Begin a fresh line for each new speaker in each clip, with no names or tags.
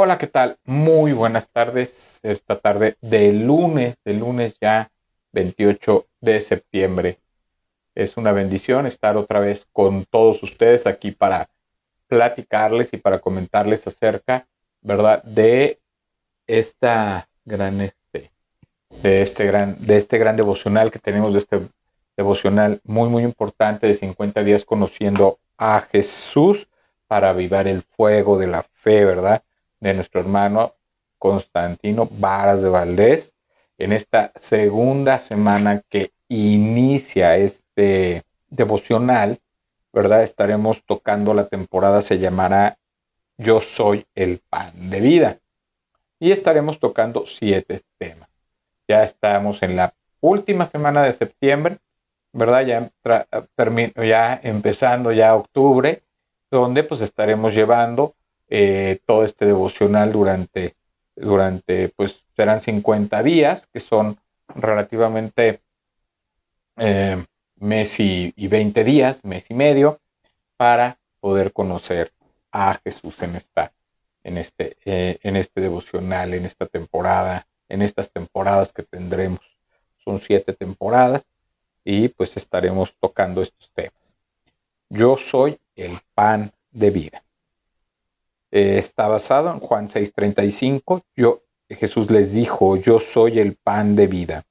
Hola, ¿qué tal? Muy buenas tardes. Esta tarde de lunes, de lunes ya 28 de septiembre. Es una bendición estar otra vez con todos ustedes aquí para platicarles y para comentarles acerca, ¿verdad? De esta gran este, de este gran, de este gran devocional que tenemos, de este devocional muy, muy importante de 50 días conociendo a Jesús para avivar el fuego de la fe, ¿verdad? De nuestro hermano Constantino Varas de Valdés en esta segunda semana que inicia este devocional, ¿verdad? Estaremos tocando la temporada, se llamará Yo soy el pan de vida. Y estaremos tocando siete temas. Ya estamos en la última semana de septiembre, ¿verdad? Ya, ya empezando ya octubre, donde pues estaremos llevando eh, todo este devocional durante, durante, pues serán 50 días, que son relativamente eh, mes y, 20 días, mes y medio, para poder conocer a Jesús en esta, en este, eh, en este devocional, en esta temporada, en estas temporadas que tendremos. Son siete temporadas y pues estaremos tocando estos temas. Yo soy el pan de vida. Eh, está basado en Juan 6:35. Yo, Jesús les dijo, yo soy el pan de vida.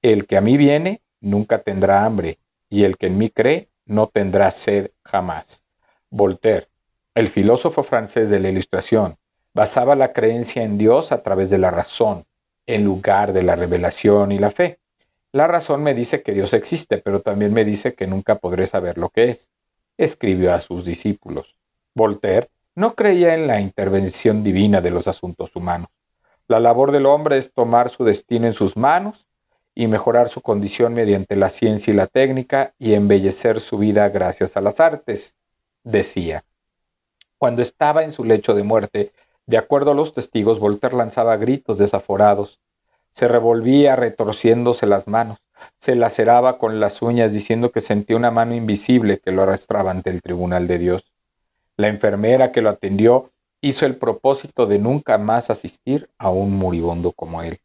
El que a mí viene nunca tendrá hambre, y el que en mí cree no tendrá sed jamás. Voltaire, el filósofo francés de la Ilustración, basaba la creencia en Dios a través de la razón, en lugar de la revelación y la fe. La razón me dice que Dios existe, pero también me dice que nunca podré saber lo que es, escribió a sus discípulos. Voltaire no creía en la intervención divina de los asuntos humanos. La labor del hombre es tomar su destino en sus manos y mejorar su condición mediante la ciencia y la técnica y embellecer su vida gracias a las artes, decía. Cuando estaba en su lecho de muerte, de acuerdo a los testigos, Voltaire lanzaba gritos desaforados, se revolvía retorciéndose las manos, se laceraba con las uñas diciendo que sentía una mano invisible que lo arrastraba ante el tribunal de Dios. La enfermera que lo atendió hizo el propósito de nunca más asistir a un moribundo como él.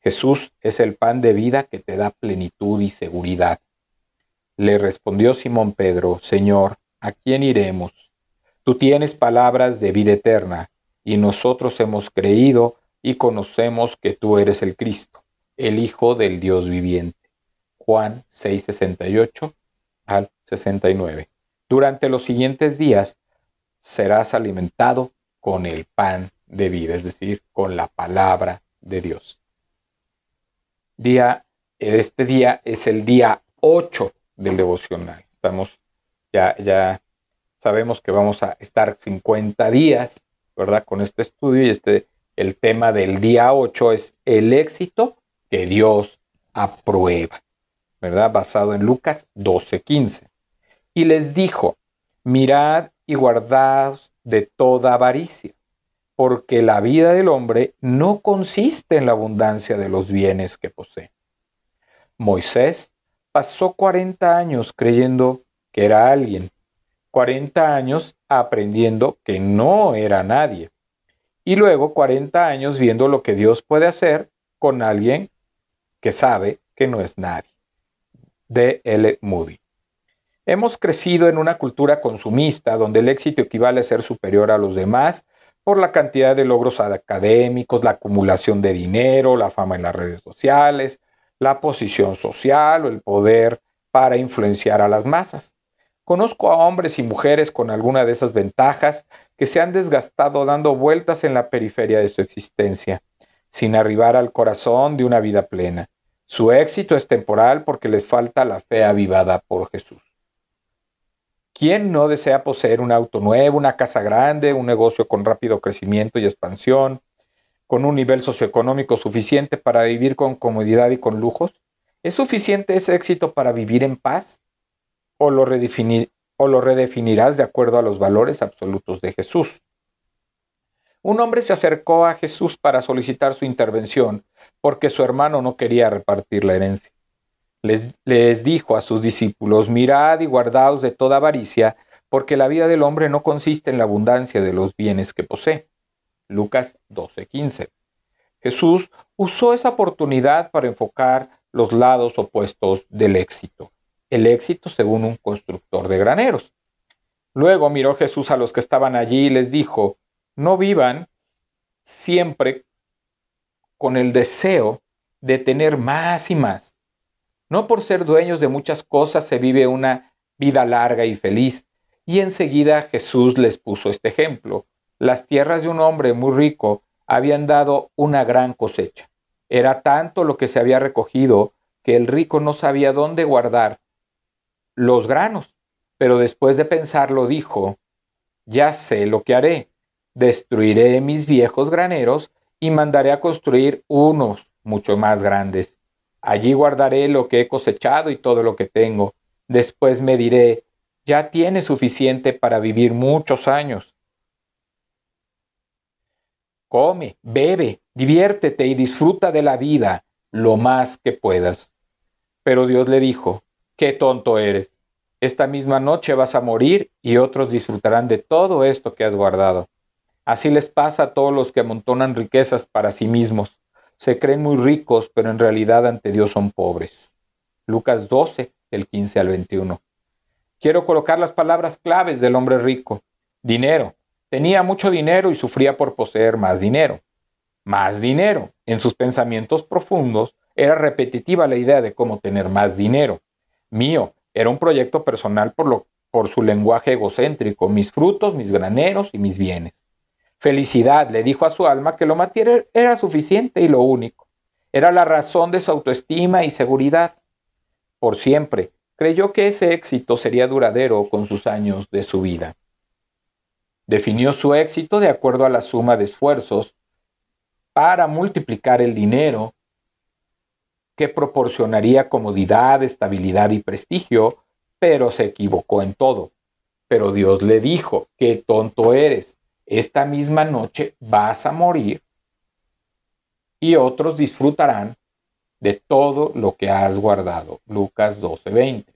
Jesús es el pan de vida que te da plenitud y seguridad. Le respondió Simón Pedro, Señor, ¿a quién iremos? Tú tienes palabras de vida eterna, y nosotros hemos creído y conocemos que tú eres el Cristo, el Hijo del Dios viviente. Juan 6:68 al 69. Durante los siguientes días, serás alimentado con el pan de vida, es decir, con la palabra de Dios. Día, este día es el día 8 del devocional. Estamos, ya, ya sabemos que vamos a estar 50 días, ¿verdad? Con este estudio y este, el tema del día 8 es el éxito que Dios aprueba, ¿verdad? Basado en Lucas 12:15. Y les dijo, mirad y guardaos de toda avaricia, porque la vida del hombre no consiste en la abundancia de los bienes que posee. Moisés pasó 40 años creyendo que era alguien, 40 años aprendiendo que no era nadie, y luego 40 años viendo lo que Dios puede hacer con alguien que sabe que no es nadie. D. L. Moody. Hemos crecido en una cultura consumista donde el éxito equivale a ser superior a los demás por la cantidad de logros académicos, la acumulación de dinero, la fama en las redes sociales, la posición social o el poder para influenciar a las masas. Conozco a hombres y mujeres con alguna de esas ventajas que se han desgastado dando vueltas en la periferia de su existencia, sin arribar al corazón de una vida plena. Su éxito es temporal porque les falta la fe avivada por Jesús. ¿Quién no desea poseer un auto nuevo, una casa grande, un negocio con rápido crecimiento y expansión, con un nivel socioeconómico suficiente para vivir con comodidad y con lujos? ¿Es suficiente ese éxito para vivir en paz? ¿O lo, o lo redefinirás de acuerdo a los valores absolutos de Jesús? Un hombre se acercó a Jesús para solicitar su intervención porque su hermano no quería repartir la herencia les, dijo a sus discípulos, mirad y guardaos de toda avaricia, porque la vida del hombre no consiste en la abundancia de los bienes que posee. Lucas 12:15. Jesús usó esa oportunidad para enfocar los lados opuestos del éxito. El éxito según un constructor de graneros. Luego miró Jesús a los que estaban allí y les dijo, no vivan siempre con el deseo de tener más y más. No por ser dueños de muchas cosas se vive una vida larga y feliz. Y enseguida Jesús les puso este ejemplo. Las tierras de un hombre muy rico habían dado una gran cosecha. Era tanto lo que se había recogido que el rico no sabía dónde guardar los granos. Pero después de pensarlo dijo, ya sé lo que haré. Destruiré mis viejos graneros y mandaré a construir unos mucho más grandes. Allí guardaré lo que he cosechado y todo lo que tengo. Después me diré, ya tienes suficiente para vivir muchos años. Come, bebe, diviértete y disfruta de la vida lo más que puedas. Pero Dios le dijo, qué tonto eres. Esta misma noche vas a morir y otros disfrutarán de todo esto que has guardado. Así les pasa a todos los que amontonan riquezas para sí mismos. Se creen muy ricos, pero en realidad ante Dios son pobres. Lucas 12, el 15 al 21. Quiero colocar las palabras claves del hombre rico. Dinero. Tenía mucho dinero y sufría por poseer más dinero. Más dinero. En sus pensamientos profundos era repetitiva la idea de cómo tener más dinero. Mío. Era un proyecto personal por, lo, por su lenguaje egocéntrico, mis frutos, mis graneros y mis bienes. Felicidad le dijo a su alma que lo material era suficiente y lo único. Era la razón de su autoestima y seguridad. Por siempre, creyó que ese éxito sería duradero con sus años de su vida. Definió su éxito de acuerdo a la suma de esfuerzos para multiplicar el dinero que proporcionaría comodidad, estabilidad y prestigio, pero se equivocó en todo. Pero Dios le dijo, qué tonto eres, esta misma noche vas a morir y otros disfrutarán de todo lo que has guardado. Lucas 12:20.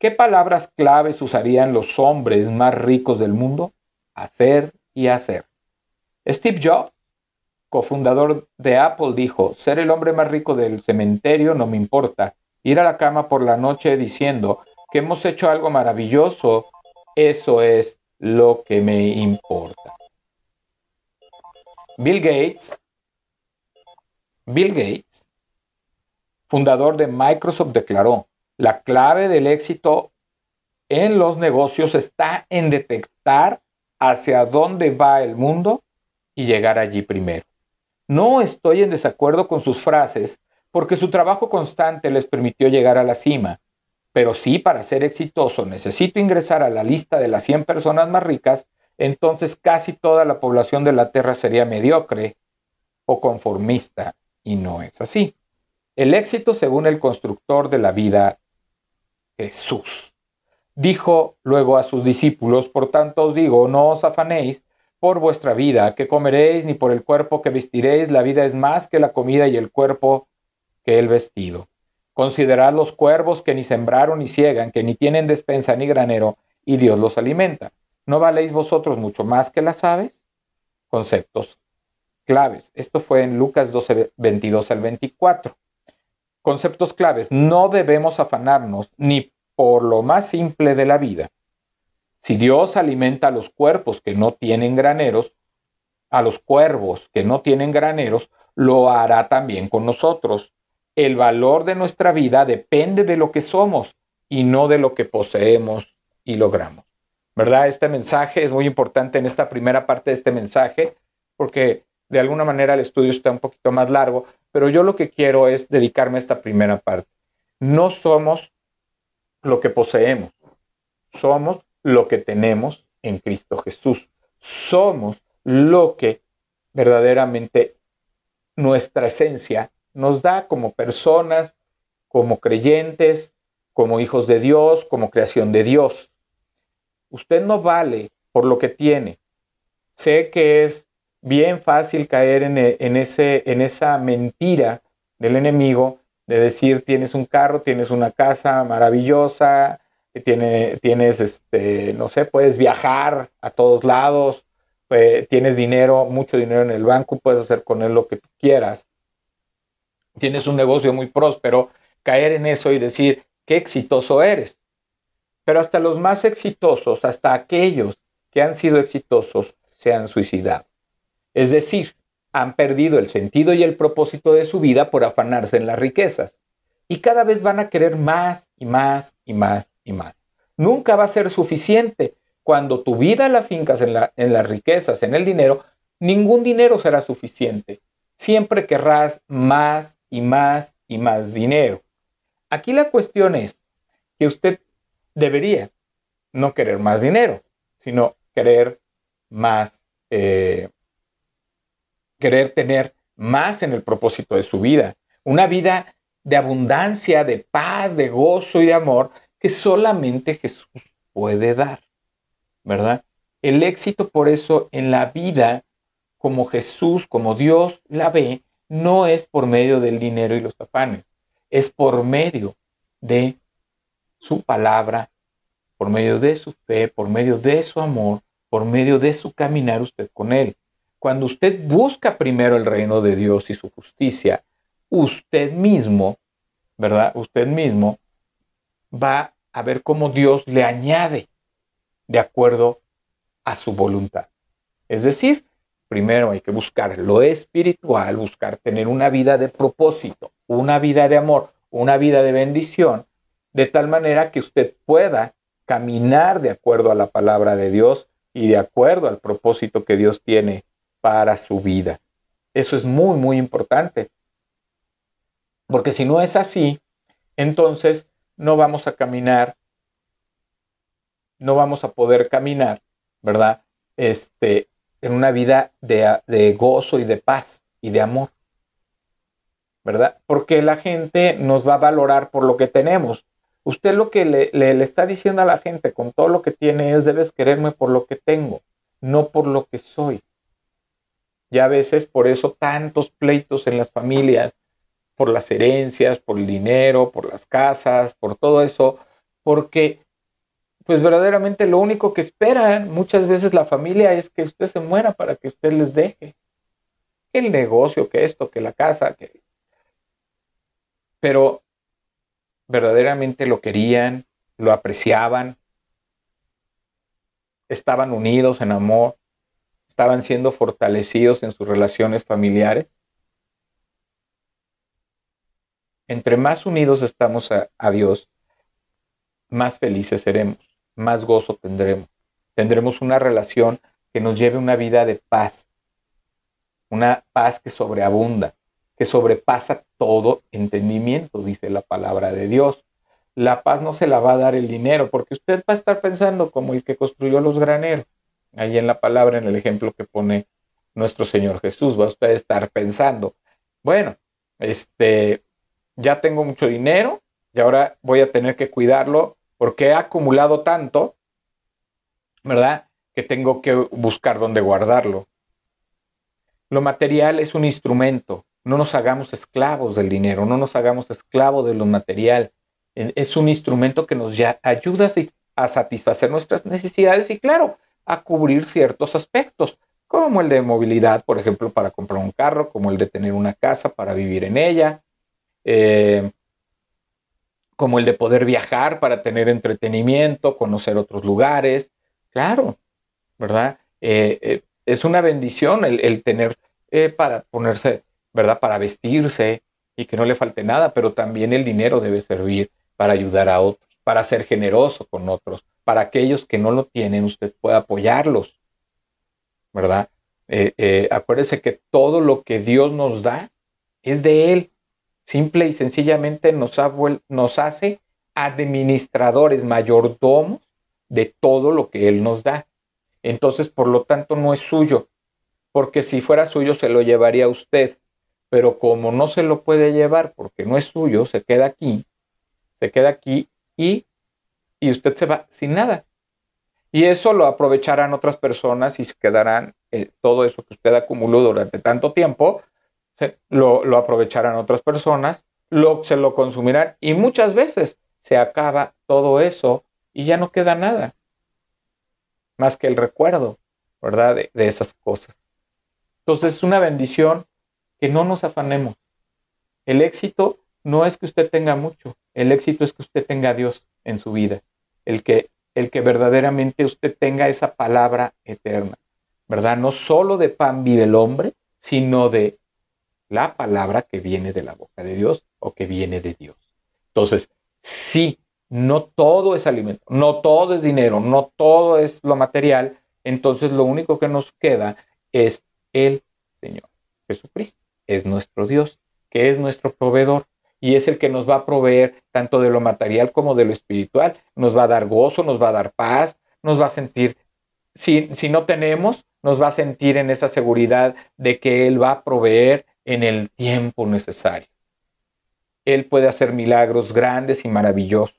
¿Qué palabras claves usarían los hombres más ricos del mundo? Hacer y hacer. Steve Jobs, cofundador de Apple, dijo, ser el hombre más rico del cementerio no me importa. Ir a la cama por la noche diciendo que hemos hecho algo maravilloso, eso es lo que me importa. Bill Gates, Bill Gates, fundador de Microsoft, declaró, la clave del éxito en los negocios está en detectar hacia dónde va el mundo y llegar allí primero. No estoy en desacuerdo con sus frases porque su trabajo constante les permitió llegar a la cima, pero sí, para ser exitoso necesito ingresar a la lista de las 100 personas más ricas, entonces casi toda la población de la Tierra sería mediocre o conformista, y no es así. El éxito según el constructor de la vida, Jesús. Dijo luego a sus discípulos, por tanto os digo, no os afanéis por vuestra vida, que comeréis, ni por el cuerpo que vestiréis, la vida es más que la comida y el cuerpo que el vestido. Considerad los cuervos que ni sembraron ni ciegan, que ni tienen despensa ni granero, y Dios los alimenta. ¿No valéis vosotros mucho más que las aves? Conceptos claves. Esto fue en Lucas 12, 22 al 24. Conceptos claves. No debemos afanarnos ni por lo más simple de la vida. Si Dios alimenta a los cuerpos que no tienen graneros, a los cuervos que no tienen graneros, lo hará también con nosotros el valor de nuestra vida depende de lo que somos y no de lo que poseemos y logramos. ¿Verdad? Este mensaje es muy importante en esta primera parte de este mensaje porque de alguna manera el estudio está un poquito más largo, pero yo lo que quiero es dedicarme a esta primera parte. No somos lo que poseemos, somos lo que tenemos en Cristo Jesús. Somos lo que verdaderamente nuestra esencia nos da como personas, como creyentes, como hijos de Dios, como creación de Dios. Usted no vale por lo que tiene. Sé que es bien fácil caer en, e, ese, en esa mentira del enemigo de decir tienes un carro, tienes una casa maravillosa, tiene, tienes, este, no sé, puedes viajar a todos lados, eh, tienes dinero, mucho dinero en el banco, puedes hacer con él lo que tú quieras. Tienes un negocio muy próspero, caer en eso y decir, qué exitoso eres. Pero hasta los más exitosos, hasta aquellos que han sido exitosos, se han suicidado. Es decir, han perdido el sentido y el propósito de su vida por afanarse en las riquezas. Y cada vez van a querer más y más y más y más. Nunca va a ser suficiente. Cuando tu vida la fincas en, en las riquezas, en el dinero, ningún dinero será suficiente. Siempre querrás más y más y más dinero. Aquí la cuestión es que usted debería no querer más dinero, sino querer más, eh, querer tener más en el propósito de su vida. Una vida de abundancia, de paz, de gozo y de amor que solamente Jesús puede dar, ¿verdad? El éxito por eso en la vida, como Jesús, como Dios la ve, no es por medio del dinero y los afanes, es por medio de su palabra, por medio de su fe, por medio de su amor, por medio de su caminar usted con Él. Cuando usted busca primero el reino de Dios y su justicia, usted mismo, ¿verdad? Usted mismo va a ver cómo Dios le añade de acuerdo a su voluntad. Es decir, primero hay que buscar lo espiritual, buscar tener una vida de propósito, una vida de amor, una vida de bendición, de tal manera que usted pueda caminar de acuerdo a la palabra de Dios y de acuerdo al propósito que Dios tiene para su vida. Eso es muy, muy importante. Porque si no es así, entonces no vamos a caminar, no vamos a poder caminar, ¿verdad? Este, en una vida de, de gozo y de paz y de amor. ¿verdad? Porque la gente nos va a valorar por lo que tenemos. Usted lo que le, le, está diciendo a la gente con todo lo que tiene es, debes quererme por lo que tengo, no por lo que soy. Y a veces por eso tantos pleitos en las familias, por las herencias, por el dinero, por las casas, por todo eso, porque pues verdaderamente lo único que esperan muchas veces la familia es que usted se muera para que usted les deje. Que el negocio, que esto, que la casa, que pero verdaderamente lo querían, lo apreciaban, estaban unidos en amor, estaban siendo fortalecidos en sus relaciones familiares. Entre más unidos estamos a, Dios, más felices seremos, más gozo tendremos. Tendremos una relación que nos lleve una vida de paz, una paz que sobreabunda, que sobrepasa todo entendimiento, dice la palabra de Dios. La paz no se la va a dar el dinero, porque usted va a estar pensando como el que construyó los graneros. Ahí en la palabra, en el ejemplo que pone nuestro Señor Jesús, va a usted estar pensando, bueno, este, ya tengo mucho dinero y ahora voy a tener que cuidarlo porque he acumulado tanto, ¿verdad? Que tengo que buscar dónde guardarlo. Lo material es un instrumento, no nos hagamos esclavos del dinero, no nos hagamos esclavos de lo material. Es un instrumento que nos ayuda a satisfacer nuestras necesidades y claro, a cubrir ciertos aspectos, como el de movilidad, por ejemplo, para comprar un carro, como el de tener una casa para vivir en ella, eh, como el de poder viajar para tener entretenimiento, conocer otros lugares. Claro, ¿verdad? Eh, eh, es una bendición el tener para ponerse ¿verdad? Para vestirse y que no le falte nada, pero también el dinero debe servir para ayudar a otros, para ser generoso con otros, para aquellos que no lo tienen, usted puede apoyarlos, ¿verdad? Eh, eh, acuérdese que todo lo que Dios nos da es de Él. Simple y sencillamente nos, nos hace administradores, mayordomos de todo lo que Él nos da. Entonces, por lo tanto, no es suyo, porque si fuera suyo se lo llevaría a usted pero como no se lo puede llevar porque no es suyo, se queda aquí, se queda aquí y, y usted se va sin nada. Y eso lo aprovecharán otras personas y se quedarán eh, todo eso que usted acumuló durante tanto tiempo, lo, aprovecharán otras personas, lo, se lo consumirán y muchas veces se acaba todo eso y ya no queda nada más que el recuerdo ¿verdad? De, de esas cosas. Entonces es una bendición que no nos afanemos. El éxito no es que usted tenga mucho, el éxito es que usted tenga a Dios en su vida, el que, el que verdaderamente usted tenga esa palabra eterna, ¿verdad? No solo de pan vive el hombre, sino de la palabra que viene de la boca de Dios o que viene de Dios. Entonces, sí, no todo es alimento, no todo es dinero, no todo es lo material, entonces lo único que nos queda es el Señor. Jesucristo es nuestro Dios, que es nuestro proveedor y es el que nos va a proveer tanto de lo material como de lo espiritual. Nos va a dar gozo, nos va a dar paz, nos va a sentir, si, si no tenemos, nos va a sentir en esa seguridad de que Él va a proveer en el tiempo necesario. Él puede hacer milagros grandes y maravillosos.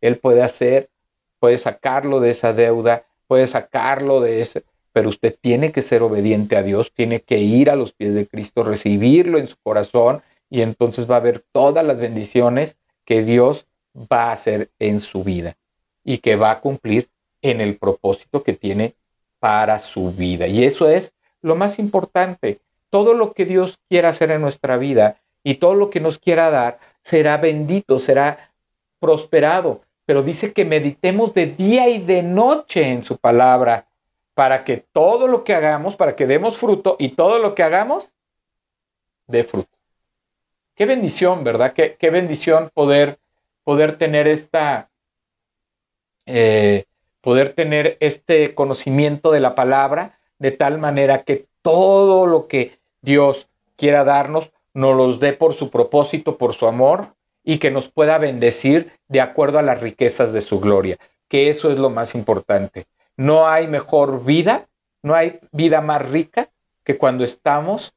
Él puede hacer, puede sacarlo de esa deuda, puede sacarlo de ese, pero usted tiene que ser obediente a Dios, tiene que ir a los pies de Cristo, recibirlo en su corazón y entonces va a ver todas las bendiciones que Dios va a hacer en su vida y que va a cumplir en el propósito que tiene para su vida. Y eso es lo más importante. Todo lo que Dios quiera hacer en nuestra vida y todo lo que nos quiera dar será bendito, será prosperado. Pero dice que meditemos de día y de noche en su palabra para que todo lo que hagamos, para que demos fruto y todo lo que hagamos dé fruto. Qué bendición, ¿verdad? Qué, qué bendición poder, poder tener esta, eh, poder tener este conocimiento de la palabra de tal manera que todo lo que Dios quiera darnos nos los dé por su propósito, por su amor y que nos pueda bendecir de acuerdo a las riquezas de su gloria, que eso es lo más importante. No hay mejor vida, no hay vida más rica que cuando estamos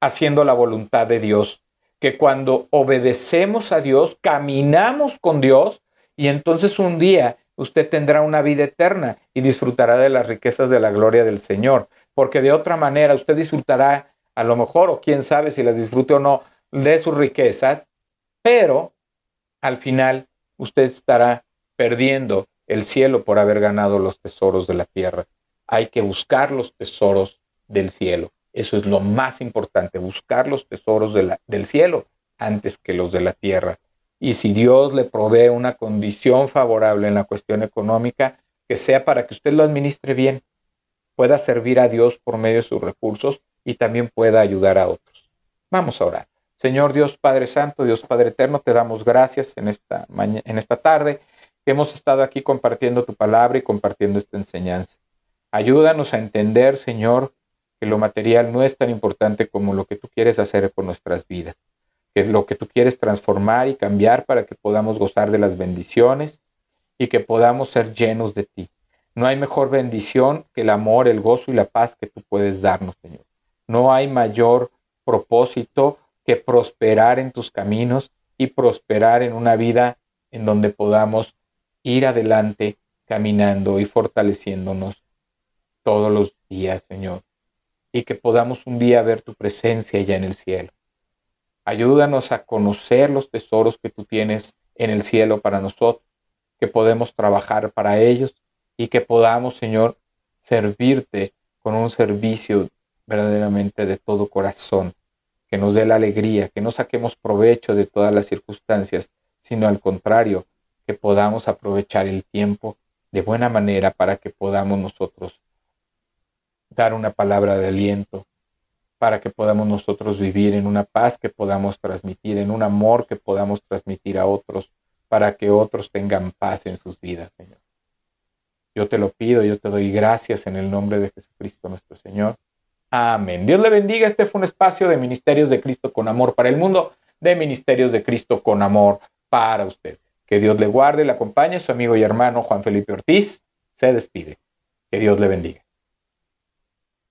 haciendo la voluntad de Dios, que cuando obedecemos a Dios, caminamos con Dios y entonces un día usted tendrá una vida eterna y disfrutará de las riquezas de la gloria del Señor, porque de otra manera usted disfrutará a lo mejor, o quién sabe si las disfrute o no, de sus riquezas, pero al final usted estará perdiendo el cielo por haber ganado los tesoros de la tierra. Hay que buscar los tesoros del cielo. Eso es lo más importante, buscar los tesoros del cielo antes que los de la tierra. Y si Dios le provee una condición favorable en la cuestión económica, que sea para que usted lo administre bien, pueda servir a Dios por medio de sus recursos y también pueda ayudar a otros. Vamos a orar. Señor Dios Padre Santo, Dios Padre Eterno, te damos gracias en esta, en esta tarde que hemos estado aquí compartiendo tu palabra y compartiendo esta enseñanza. Ayúdanos a entender, Señor, que lo material no es tan importante como lo que tú quieres hacer con nuestras vidas, que es lo que tú quieres transformar y cambiar para que podamos gozar de las bendiciones y que podamos ser llenos de ti. No hay mejor bendición que el amor, el gozo y la paz que tú puedes darnos, Señor. No hay mayor propósito que prosperar en tus caminos y prosperar en una vida en donde podamos ir adelante caminando y fortaleciéndonos todos los días, Señor y que podamos un día ver tu presencia ya en el cielo. Ayúdanos a conocer los tesoros que tú tienes en el cielo para nosotros, que podemos trabajar para ellos y que podamos, Señor, servirte con un servicio verdaderamente de todo corazón, que nos dé la alegría, que no saquemos provecho de todas las circunstancias, sino al contrario, que podamos aprovechar el tiempo de buena manera para que podamos nosotros dar una palabra de aliento para que podamos nosotros vivir en una paz que podamos transmitir, en un amor que podamos transmitir a otros, para que otros tengan paz en sus vidas, Señor. Yo te lo pido, yo te doy gracias en el nombre de Jesucristo nuestro Señor. Amén. Dios le bendiga. Este fue un espacio de Ministerios de Cristo con amor para el mundo, de Ministerios de Cristo con amor para usted. Que Dios le guarde, le acompañe. Su amigo y hermano Juan Felipe Ortiz se despide. Que Dios le bendiga.